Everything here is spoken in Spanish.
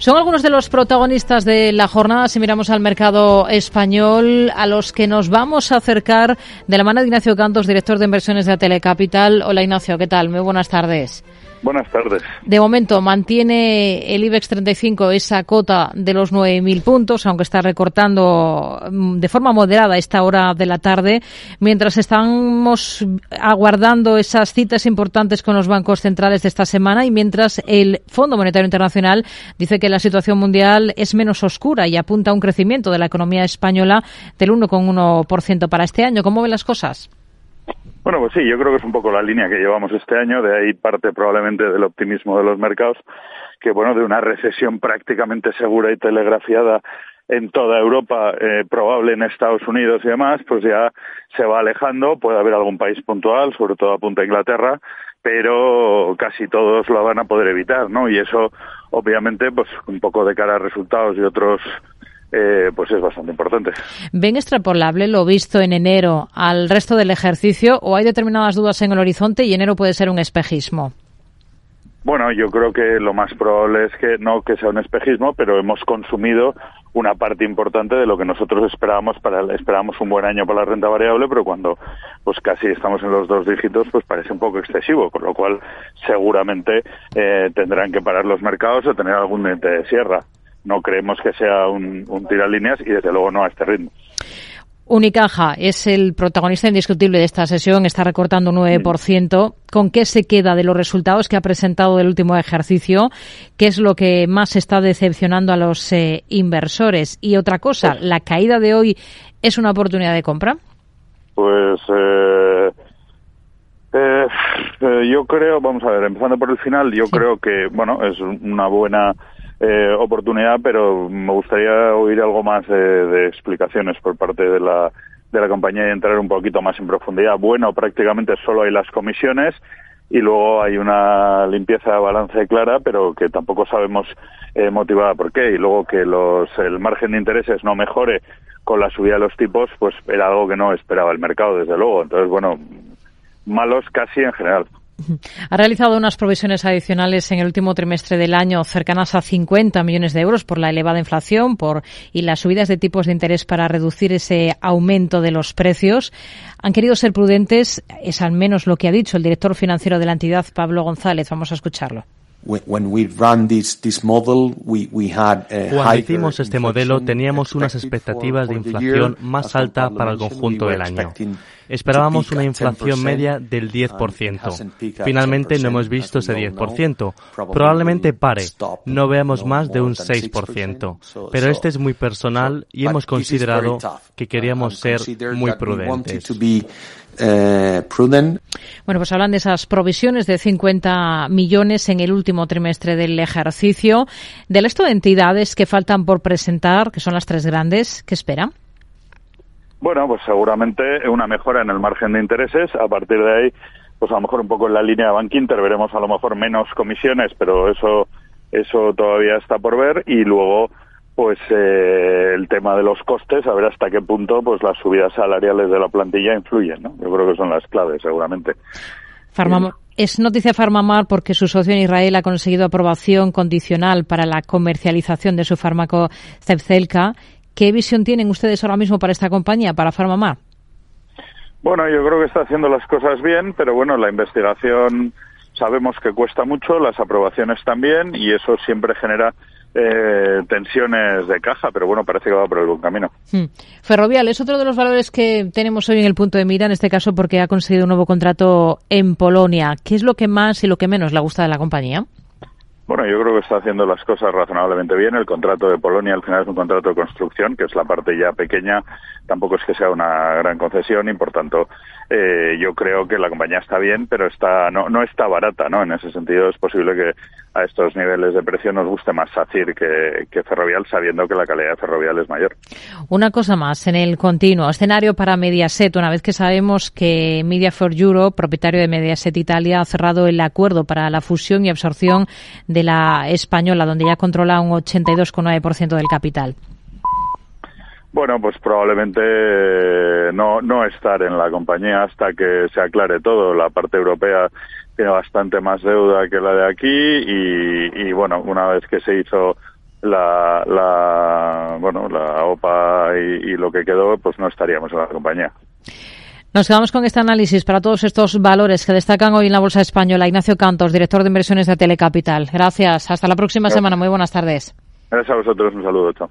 Son algunos de los protagonistas de la jornada, si miramos al mercado español, a los que nos vamos a acercar de la mano de Ignacio Cantos, director de inversiones de Telecapital. Hola Ignacio, ¿qué tal? Muy buenas tardes. Buenas tardes. De momento mantiene el IBEX 35 esa cota de los 9.000 puntos, aunque está recortando mm, de forma moderada esta hora de la tarde, mientras estamos aguardando esas citas importantes con los bancos centrales de esta semana y mientras el Fondo Monetario Internacional dice que la situación mundial es menos oscura y apunta a un crecimiento de la economía española del 1,1% para este año. ¿Cómo ven las cosas? Bueno, pues sí, yo creo que es un poco la línea que llevamos este año, de ahí parte probablemente del optimismo de los mercados, que bueno, de una recesión prácticamente segura y telegrafiada en toda Europa, eh, probable en Estados Unidos y demás, pues ya se va alejando, puede haber algún país puntual, sobre todo apunta a Inglaterra, pero casi todos lo van a poder evitar, ¿no? Y eso, obviamente, pues un poco de cara a resultados y otros eh, pues es bastante importante. ¿Ven extrapolable lo visto en enero al resto del ejercicio o hay determinadas dudas en el horizonte y enero puede ser un espejismo? Bueno, yo creo que lo más probable es que no que sea un espejismo, pero hemos consumido una parte importante de lo que nosotros esperábamos para esperábamos un buen año para la renta variable, pero cuando pues casi estamos en los dos dígitos, pues parece un poco excesivo, con lo cual seguramente eh, tendrán que parar los mercados o tener algún diente de sierra no creemos que sea un, un líneas y desde luego no a este ritmo. Unicaja es el protagonista indiscutible de esta sesión, está recortando un 9%. ¿Con qué se queda de los resultados que ha presentado del último ejercicio? ¿Qué es lo que más está decepcionando a los eh, inversores? Y otra cosa, pues ¿la caída de hoy es una oportunidad de compra? Pues eh, eh, yo creo, vamos a ver, empezando por el final, yo creo que, bueno, es una buena eh, oportunidad, pero me gustaría oír algo más de, explicaciones por parte de la, de la compañía y entrar un poquito más en profundidad. Bueno, prácticamente solo hay las comisiones y luego hay una limpieza de balance clara, pero que tampoco sabemos eh, motivada por qué. Y luego que los, el margen de intereses no mejore con la subida de los tipos, pues era algo que no esperaba el mercado, desde luego. Entonces, bueno, malos casi en general. Ha realizado unas provisiones adicionales en el último trimestre del año cercanas a 50 millones de euros por la elevada inflación por, y las subidas de tipos de interés para reducir ese aumento de los precios. Han querido ser prudentes, es al menos lo que ha dicho el director financiero de la entidad, Pablo González. Vamos a escucharlo. Cuando hicimos este modelo teníamos unas expectativas de inflación más alta para el conjunto del año. Esperábamos una inflación media del 10%. Finalmente no hemos visto ese 10%. Probablemente pare. No veamos más de un 6%. Pero este es muy personal y hemos considerado que queríamos ser muy prudentes. Eh, bueno, pues hablan de esas provisiones de 50 millones en el último trimestre del ejercicio. Del resto de entidades que faltan por presentar, que son las tres grandes, ¿qué esperan? Bueno, pues seguramente una mejora en el margen de intereses. A partir de ahí, pues a lo mejor un poco en la línea de Bank Inter veremos a lo mejor menos comisiones, pero eso, eso todavía está por ver. Y luego, pues eh, el tema de los costes, a ver hasta qué punto pues las subidas salariales de la plantilla influyen. ¿no? Yo creo que son las claves, seguramente. Es noticia Farmamar porque su socio en Israel ha conseguido aprobación condicional para la comercialización de su fármaco Zepzelca ¿Qué visión tienen ustedes ahora mismo para esta compañía, para Farmamar? Bueno, yo creo que está haciendo las cosas bien, pero bueno, la investigación sabemos que cuesta mucho, las aprobaciones también, y eso siempre genera eh, tensiones de caja, pero bueno, parece que va por el buen camino. Hmm. Ferrovial es otro de los valores que tenemos hoy en el punto de mira, en este caso porque ha conseguido un nuevo contrato en Polonia. ¿Qué es lo que más y lo que menos le gusta de la compañía? Bueno, yo creo que está haciendo las cosas razonablemente bien. El contrato de Polonia al final es un contrato de construcción, que es la parte ya pequeña. Tampoco es que sea una gran concesión y, por tanto, eh, yo creo que la compañía está bien, pero está no, no está barata, ¿no? En ese sentido es posible que a estos niveles de precio nos guste más SACIR que, que Ferrovial, sabiendo que la calidad de Ferrovial es mayor. Una cosa más, en el continuo escenario para Mediaset, una vez que sabemos que Media for Europe, propietario de Mediaset Italia, ha cerrado el acuerdo para la fusión y absorción de la española, donde ya controla un 82,9% del capital. Bueno, pues probablemente no, no estar en la compañía hasta que se aclare todo. La parte europea tiene bastante más deuda que la de aquí y, bueno, una vez que se hizo la, la bueno la OPA y lo que quedó, pues no estaríamos en la compañía. Nos quedamos con este análisis para todos estos valores que destacan hoy en la Bolsa Española. Ignacio Cantos, director de inversiones de Telecapital. Gracias. Hasta la próxima semana. Muy buenas tardes. Gracias a vosotros. Un saludo. Chao.